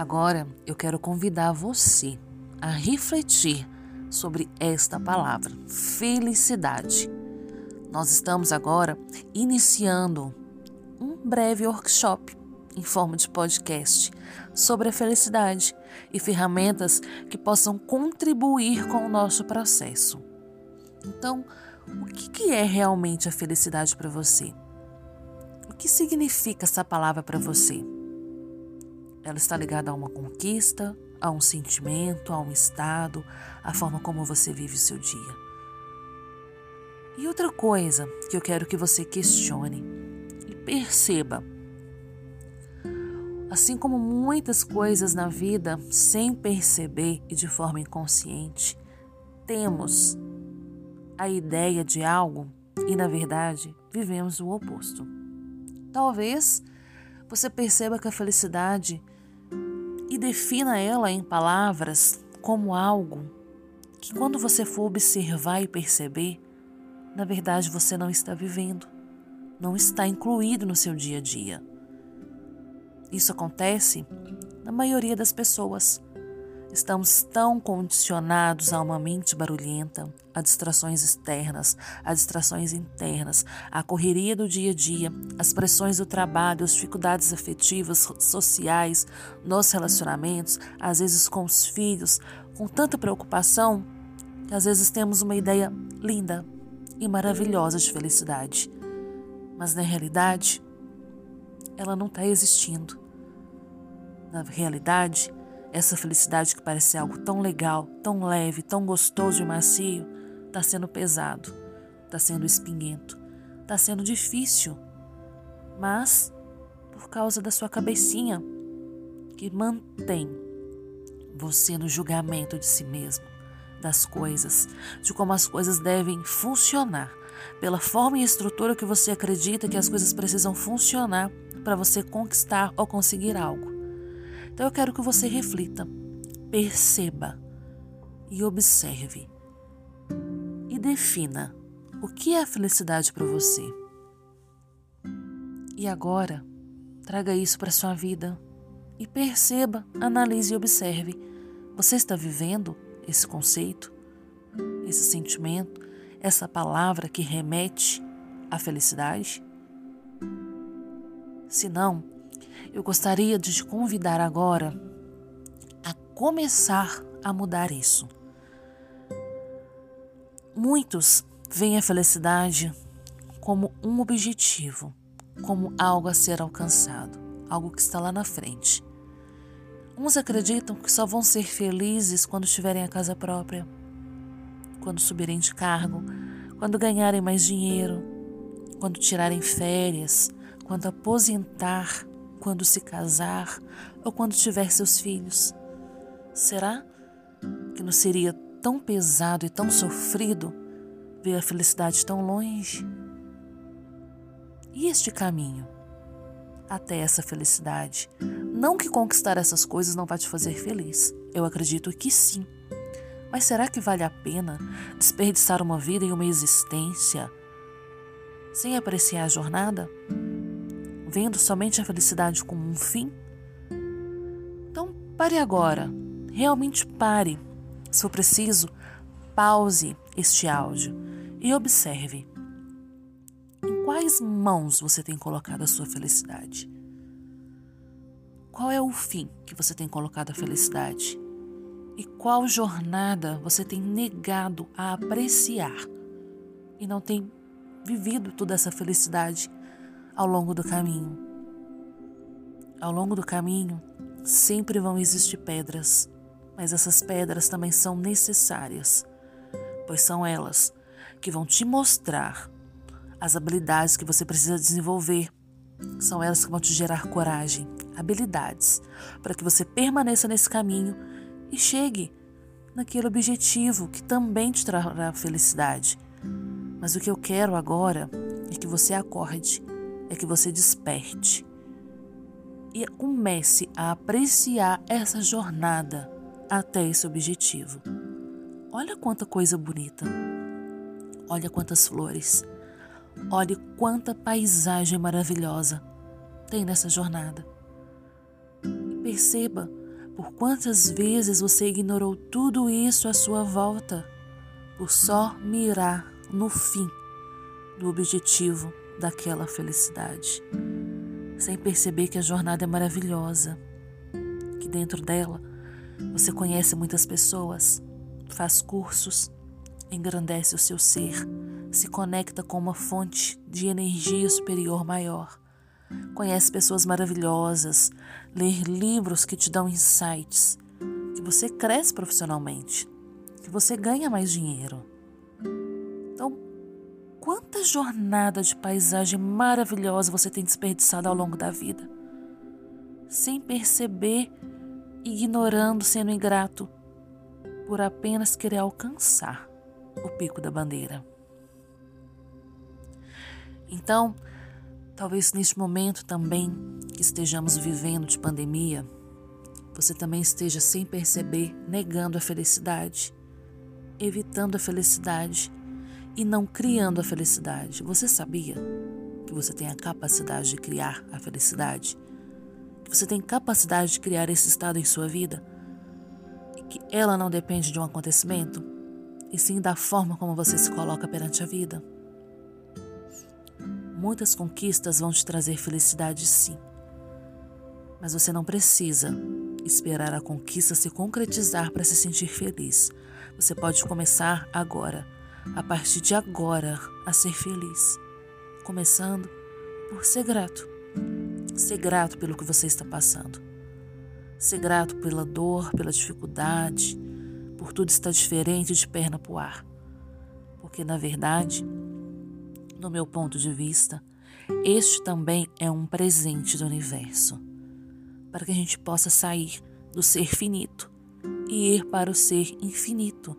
Agora eu quero convidar você a refletir sobre esta palavra, felicidade. Nós estamos agora iniciando um breve workshop em forma de podcast sobre a felicidade e ferramentas que possam contribuir com o nosso processo. Então, o que é realmente a felicidade para você? O que significa essa palavra para você? Ela está ligada a uma conquista, a um sentimento, a um estado, a forma como você vive o seu dia. E outra coisa que eu quero que você questione e perceba. Assim como muitas coisas na vida, sem perceber e de forma inconsciente, temos a ideia de algo e, na verdade, vivemos o oposto. Talvez você perceba que a felicidade defina ela em palavras como algo que, quando você for observar e perceber, na verdade você não está vivendo, não está incluído no seu dia a dia. Isso acontece na maioria das pessoas. Estamos tão condicionados a uma mente barulhenta, a distrações externas, a distrações internas, a correria do dia a dia, as pressões do trabalho, as dificuldades afetivas, sociais, nos relacionamentos, às vezes com os filhos, com tanta preocupação, que às vezes temos uma ideia linda e maravilhosa de felicidade. Mas na realidade, ela não está existindo. Na realidade, essa felicidade que parece algo tão legal, tão leve, tão gostoso e macio, está sendo pesado, está sendo espinhento, está sendo difícil. Mas por causa da sua cabecinha que mantém você no julgamento de si mesmo, das coisas, de como as coisas devem funcionar, pela forma e estrutura que você acredita que as coisas precisam funcionar para você conquistar ou conseguir algo. Então eu quero que você reflita, perceba e observe e defina o que é a felicidade para você. E agora, traga isso para sua vida e perceba, analise e observe. Você está vivendo esse conceito, esse sentimento, essa palavra que remete à felicidade? Se não, eu gostaria de te convidar agora a começar a mudar isso. Muitos veem a felicidade como um objetivo, como algo a ser alcançado, algo que está lá na frente. Uns acreditam que só vão ser felizes quando tiverem a casa própria, quando subirem de cargo, quando ganharem mais dinheiro, quando tirarem férias, quando aposentar quando se casar ou quando tiver seus filhos? Será que não seria tão pesado e tão sofrido ver a felicidade tão longe? E este caminho até essa felicidade? Não que conquistar essas coisas não vai te fazer feliz. Eu acredito que sim. Mas será que vale a pena desperdiçar uma vida e uma existência sem apreciar a jornada? Vendo somente a felicidade como um fim? Então pare agora, realmente pare. Se for preciso, pause este áudio e observe. Em quais mãos você tem colocado a sua felicidade? Qual é o fim que você tem colocado a felicidade? E qual jornada você tem negado a apreciar e não tem vivido toda essa felicidade ao longo do caminho. Ao longo do caminho, sempre vão existir pedras, mas essas pedras também são necessárias, pois são elas que vão te mostrar as habilidades que você precisa desenvolver. São elas que vão te gerar coragem, habilidades, para que você permaneça nesse caminho e chegue naquele objetivo que também te trará felicidade. Mas o que eu quero agora é que você acorde é que você desperte e comece a apreciar essa jornada até esse objetivo. Olha quanta coisa bonita. Olha quantas flores. Olhe quanta paisagem maravilhosa tem nessa jornada. E perceba Por quantas vezes você ignorou tudo isso à sua volta por só mirar no fim do objetivo daquela felicidade, sem perceber que a jornada é maravilhosa, que dentro dela você conhece muitas pessoas, faz cursos, engrandece o seu ser, se conecta com uma fonte de energia superior maior. Conhece pessoas maravilhosas, lê livros que te dão insights, que você cresce profissionalmente, que você ganha mais dinheiro. Quanta jornada de paisagem maravilhosa você tem desperdiçado ao longo da vida, sem perceber, ignorando, sendo ingrato, por apenas querer alcançar o pico da bandeira. Então, talvez neste momento também que estejamos vivendo de pandemia, você também esteja sem perceber negando a felicidade, evitando a felicidade e não criando a felicidade. Você sabia que você tem a capacidade de criar a felicidade? Que você tem capacidade de criar esse estado em sua vida? E que ela não depende de um acontecimento, e sim da forma como você se coloca perante a vida? Muitas conquistas vão te trazer felicidade, sim. Mas você não precisa esperar a conquista se concretizar para se sentir feliz. Você pode começar agora, a partir de agora, a ser feliz. Começando por ser grato. Ser grato pelo que você está passando. Ser grato pela dor, pela dificuldade, por tudo estar diferente de perna para o ar. Porque, na verdade, no meu ponto de vista, este também é um presente do universo, para que a gente possa sair do ser finito e ir para o ser infinito.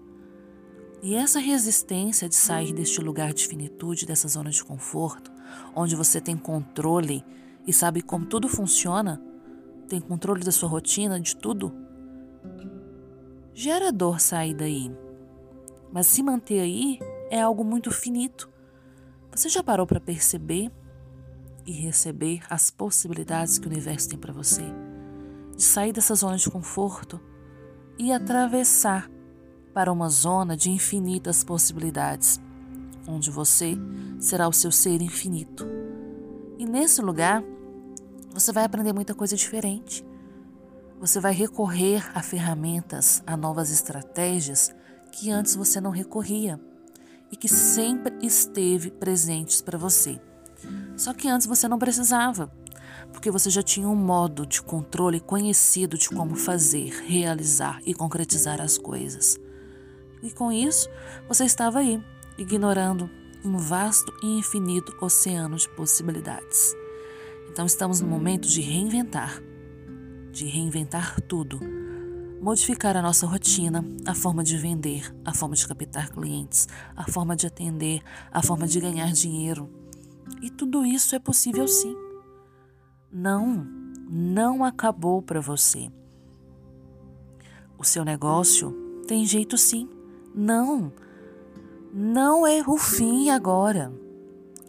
E essa resistência de sair deste lugar de finitude, dessa zona de conforto, onde você tem controle e sabe como tudo funciona, tem controle da sua rotina, de tudo, gera dor sair daí. Mas se manter aí é algo muito finito. Você já parou para perceber e receber as possibilidades que o universo tem para você? De sair dessa zona de conforto e atravessar para uma zona de infinitas possibilidades, onde você será o seu ser infinito. E nesse lugar, você vai aprender muita coisa diferente. Você vai recorrer a ferramentas, a novas estratégias que antes você não recorria e que sempre esteve presentes para você. Só que antes você não precisava, porque você já tinha um modo de controle conhecido de como fazer, realizar e concretizar as coisas. E com isso, você estava aí, ignorando um vasto e infinito oceano de possibilidades. Então estamos no momento de reinventar, de reinventar tudo modificar a nossa rotina, a forma de vender, a forma de captar clientes, a forma de atender, a forma de ganhar dinheiro. E tudo isso é possível sim. Não, não acabou para você. O seu negócio tem jeito sim. Não, não é o fim agora.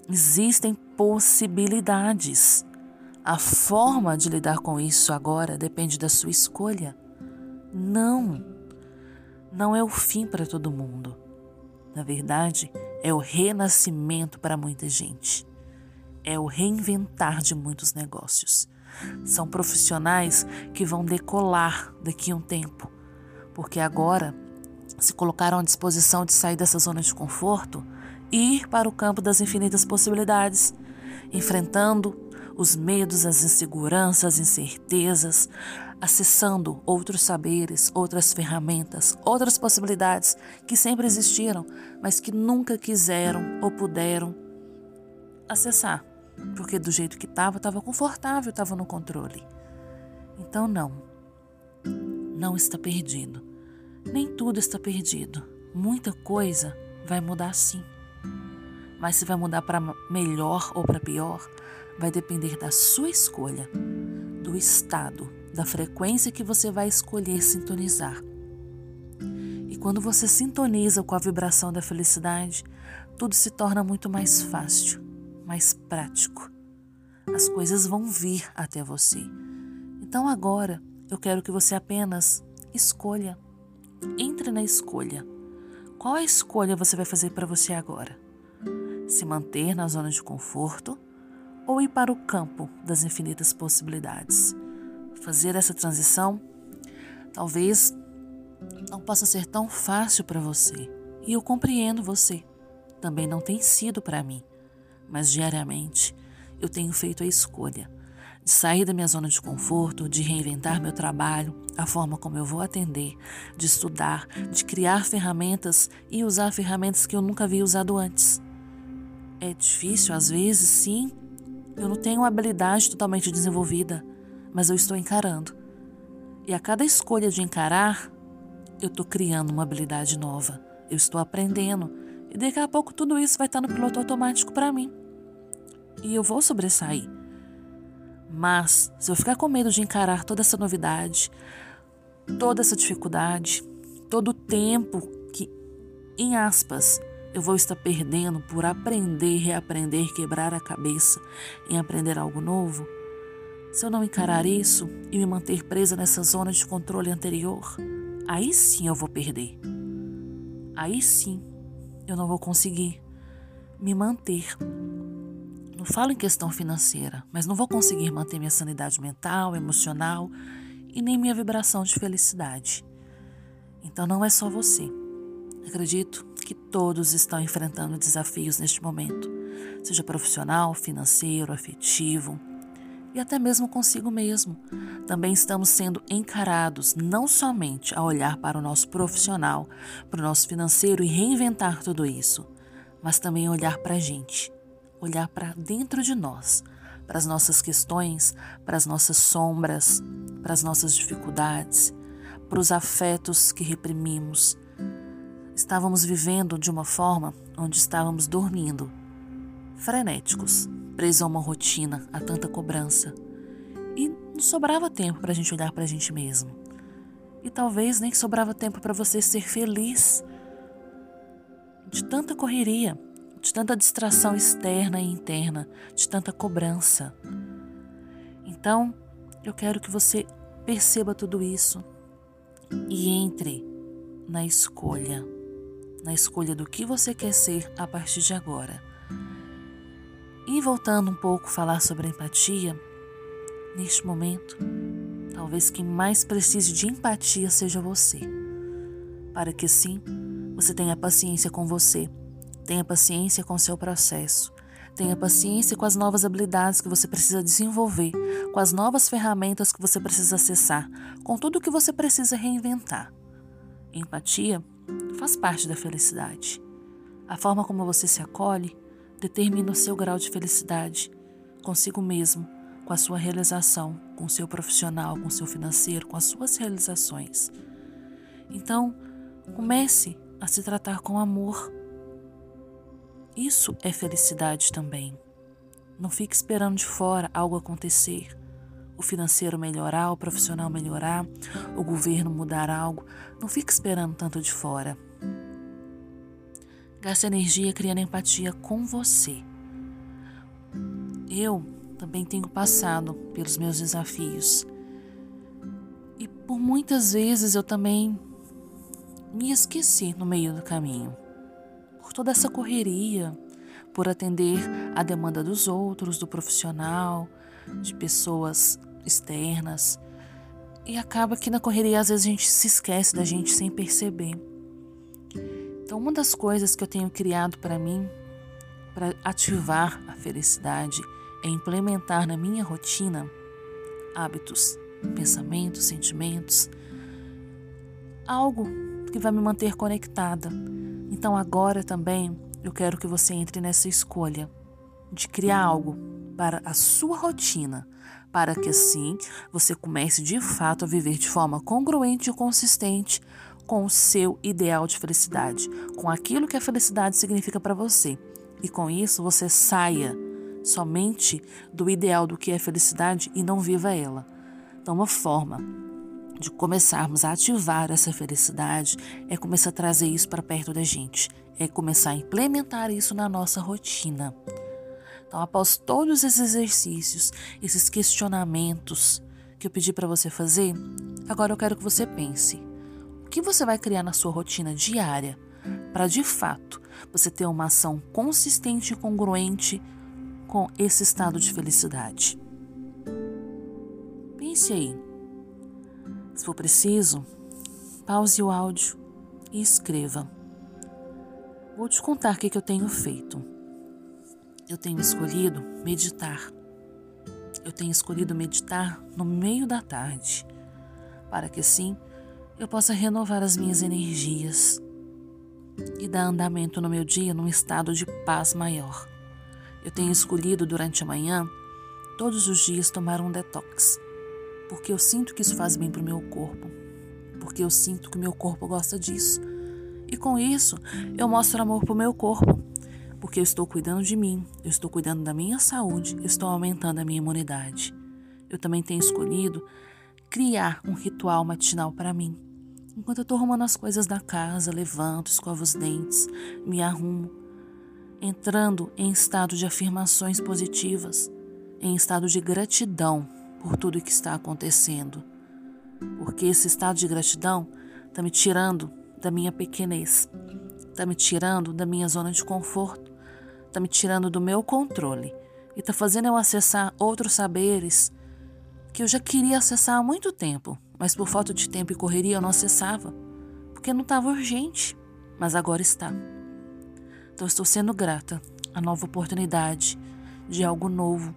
Existem possibilidades. A forma de lidar com isso agora depende da sua escolha. Não, não é o fim para todo mundo. Na verdade, é o renascimento para muita gente. É o reinventar de muitos negócios. São profissionais que vão decolar daqui a um tempo, porque agora se colocaram à disposição de sair dessa zona de conforto e ir para o campo das infinitas possibilidades, enfrentando os medos, as inseguranças, as incertezas, acessando outros saberes, outras ferramentas, outras possibilidades que sempre existiram, mas que nunca quiseram ou puderam acessar, porque do jeito que estava, estava confortável, estava no controle. Então, não, não está perdido. Nem tudo está perdido. Muita coisa vai mudar sim. Mas se vai mudar para melhor ou para pior, vai depender da sua escolha, do estado, da frequência que você vai escolher sintonizar. E quando você sintoniza com a vibração da felicidade, tudo se torna muito mais fácil, mais prático. As coisas vão vir até você. Então agora, eu quero que você apenas escolha. Entre na escolha. Qual a escolha você vai fazer para você agora? Se manter na zona de conforto ou ir para o campo das infinitas possibilidades? Fazer essa transição talvez não possa ser tão fácil para você. E eu compreendo você. Também não tem sido para mim. Mas diariamente eu tenho feito a escolha de sair da minha zona de conforto, de reinventar meu trabalho, a forma como eu vou atender, de estudar, de criar ferramentas e usar ferramentas que eu nunca havia usado antes. É difícil, às vezes, sim. Eu não tenho uma habilidade totalmente desenvolvida, mas eu estou encarando. E a cada escolha de encarar, eu estou criando uma habilidade nova. Eu estou aprendendo. E daqui a pouco tudo isso vai estar no piloto automático para mim. E eu vou sobressair. Mas, se eu ficar com medo de encarar toda essa novidade, toda essa dificuldade, todo o tempo que, em aspas, eu vou estar perdendo por aprender, reaprender, quebrar a cabeça em aprender algo novo, se eu não encarar isso e me manter presa nessa zona de controle anterior, aí sim eu vou perder. Aí sim eu não vou conseguir me manter não falo em questão financeira, mas não vou conseguir manter minha sanidade mental, emocional e nem minha vibração de felicidade. Então não é só você. Acredito que todos estão enfrentando desafios neste momento, seja profissional, financeiro, afetivo e até mesmo consigo mesmo. Também estamos sendo encarados não somente a olhar para o nosso profissional, para o nosso financeiro e reinventar tudo isso, mas também olhar para a gente olhar para dentro de nós, para as nossas questões, para as nossas sombras, para as nossas dificuldades, para os afetos que reprimimos. Estávamos vivendo de uma forma onde estávamos dormindo, frenéticos, presos a uma rotina, a tanta cobrança. E não sobrava tempo para a gente olhar para a gente mesmo. E talvez nem sobrava tempo para você ser feliz de tanta correria de tanta distração externa e interna, de tanta cobrança. Então, eu quero que você perceba tudo isso e entre na escolha, na escolha do que você quer ser a partir de agora. E voltando um pouco a falar sobre a empatia, neste momento, talvez quem mais precise de empatia seja você, para que sim você tenha paciência com você Tenha paciência com seu processo. Tenha paciência com as novas habilidades que você precisa desenvolver, com as novas ferramentas que você precisa acessar, com tudo que você precisa reinventar. Empatia faz parte da felicidade. A forma como você se acolhe determina o seu grau de felicidade consigo mesmo, com a sua realização, com o seu profissional, com o seu financeiro, com as suas realizações. Então, comece a se tratar com amor isso é felicidade também. Não fique esperando de fora algo acontecer. O financeiro melhorar, o profissional melhorar, o governo mudar algo. Não fique esperando tanto de fora. Gaste energia criando empatia com você. Eu também tenho passado pelos meus desafios. E por muitas vezes eu também me esqueci no meio do caminho toda essa correria, por atender a demanda dos outros, do profissional, de pessoas externas. E acaba que na correria às vezes a gente se esquece da gente sem perceber. Então, uma das coisas que eu tenho criado para mim, para ativar a felicidade, é implementar na minha rotina hábitos, pensamentos, sentimentos, algo que vai me manter conectada, então agora também eu quero que você entre nessa escolha de criar algo para a sua rotina, para que assim você comece de fato a viver de forma congruente e consistente com o seu ideal de felicidade, com aquilo que a felicidade significa para você. E com isso você saia somente do ideal do que é felicidade e não viva ela. Então, uma forma de começarmos a ativar essa felicidade é começar a trazer isso para perto da gente, é começar a implementar isso na nossa rotina. Então, após todos esses exercícios, esses questionamentos que eu pedi para você fazer, agora eu quero que você pense. O que você vai criar na sua rotina diária para de fato você ter uma ação consistente e congruente com esse estado de felicidade? Pense aí. Se for preciso, pause o áudio e escreva. Vou te contar o que, eu tenho feito. Eu tenho escolhido meditar. Eu tenho escolhido meditar no meio da tarde, para que assim eu possa renovar as minhas energias e dar andamento no meu dia num estado de paz maior. Eu tenho escolhido durante a manhã, todos os dias, tomar um detox, porque eu sinto que isso faz bem para o meu corpo, porque eu sinto que meu corpo gosta disso. E com isso, eu mostro amor para o meu corpo, porque eu estou cuidando de mim, eu estou cuidando da minha saúde, eu estou aumentando a minha imunidade. Eu também tenho escolhido criar um ritual matinal para mim. Enquanto eu estou arrumando as coisas da casa, levanto, escovo os dentes, me arrumo, entrando em estado de afirmações positivas, em estado de gratidão por tudo que está acontecendo. Porque esse estado de gratidão está me tirando da minha pequenez, está me tirando da minha zona de conforto, está me tirando do meu controle e está fazendo eu acessar outros saberes que eu já queria acessar há muito tempo, mas por falta de tempo e correria eu não acessava, porque não estava urgente, mas agora está. Então estou sendo grata à nova oportunidade de algo novo,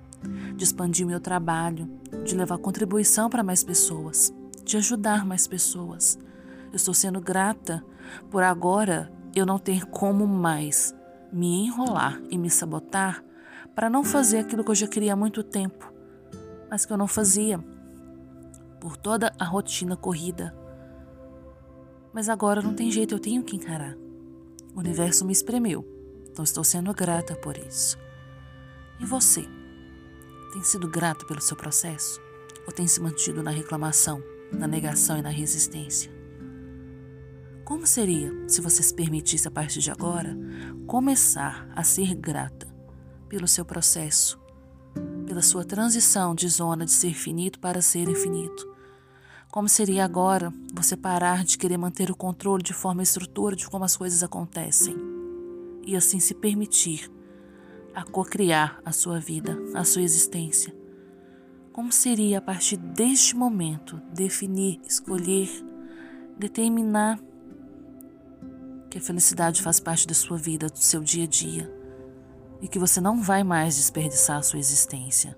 de expandir meu trabalho, de levar contribuição para mais pessoas, de ajudar mais pessoas. Eu estou sendo grata por agora eu não ter como mais me enrolar e me sabotar para não fazer aquilo que eu já queria há muito tempo, mas que eu não fazia por toda a rotina corrida. Mas agora não tem jeito, eu tenho que encarar. O universo me espremeu, então estou sendo grata por isso. E você? Tem sido grato pelo seu processo? Ou tem se mantido na reclamação, na negação e na resistência? Como seria se você se permitisse a partir de agora começar a ser grata pelo seu processo, pela sua transição de zona de ser finito para ser infinito, como seria agora você parar de querer manter o controle de forma estrutura de como as coisas acontecem e assim se permitir a cocriar a sua vida, a sua existência? Como seria a partir deste momento definir, escolher, determinar que a felicidade faz parte da sua vida, do seu dia a dia e que você não vai mais desperdiçar a sua existência,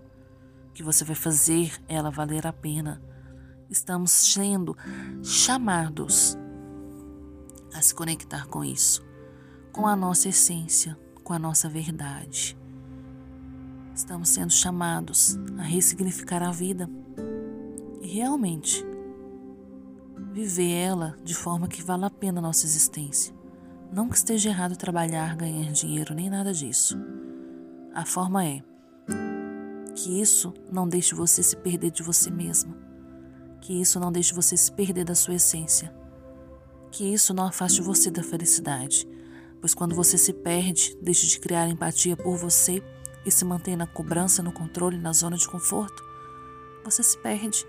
que você vai fazer ela valer a pena estamos sendo chamados a se conectar com isso, com a nossa essência, com a nossa verdade. Estamos sendo chamados a ressignificar a vida e realmente viver ela de forma que vale a pena a nossa existência. Não que esteja errado trabalhar, ganhar dinheiro, nem nada disso. A forma é que isso não deixe você se perder de você mesma que isso não deixe você se perder da sua essência. Que isso não afaste você da felicidade, pois quando você se perde, deixa de criar empatia por você e se mantém na cobrança, no controle, na zona de conforto, você se perde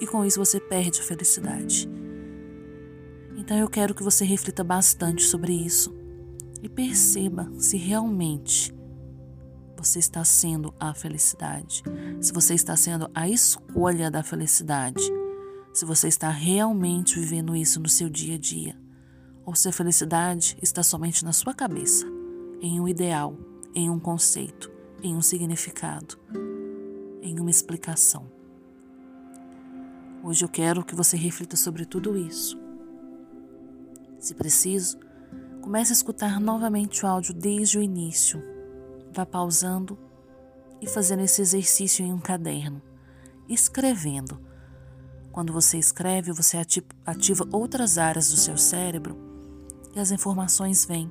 e com isso você perde a felicidade. Então eu quero que você reflita bastante sobre isso e perceba se realmente você está sendo a felicidade, se você está sendo a escolha da felicidade se você está realmente vivendo isso no seu dia a dia, ou se a felicidade está somente na sua cabeça, em um ideal, em um conceito, em um significado, em uma explicação. Hoje eu quero que você reflita sobre tudo isso. Se preciso, comece a escutar novamente o áudio desde o início. Vá pausando e fazendo esse exercício em um caderno, escrevendo quando você escreve, você ativa outras áreas do seu cérebro e as informações vêm.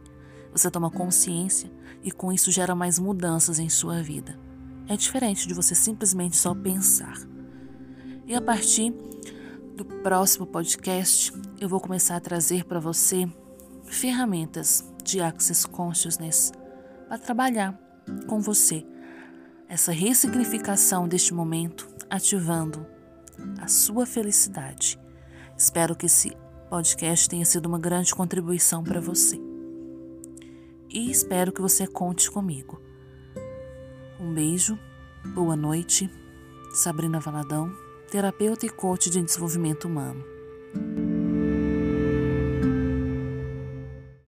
Você toma consciência e com isso gera mais mudanças em sua vida. É diferente de você simplesmente só pensar. E a partir do próximo podcast, eu vou começar a trazer para você ferramentas de Access Consciousness para trabalhar com você essa ressignificação deste momento, ativando a sua felicidade. Espero que esse podcast tenha sido uma grande contribuição para você. E espero que você conte comigo. Um beijo, boa noite. Sabrina Valadão, terapeuta e coach de desenvolvimento humano.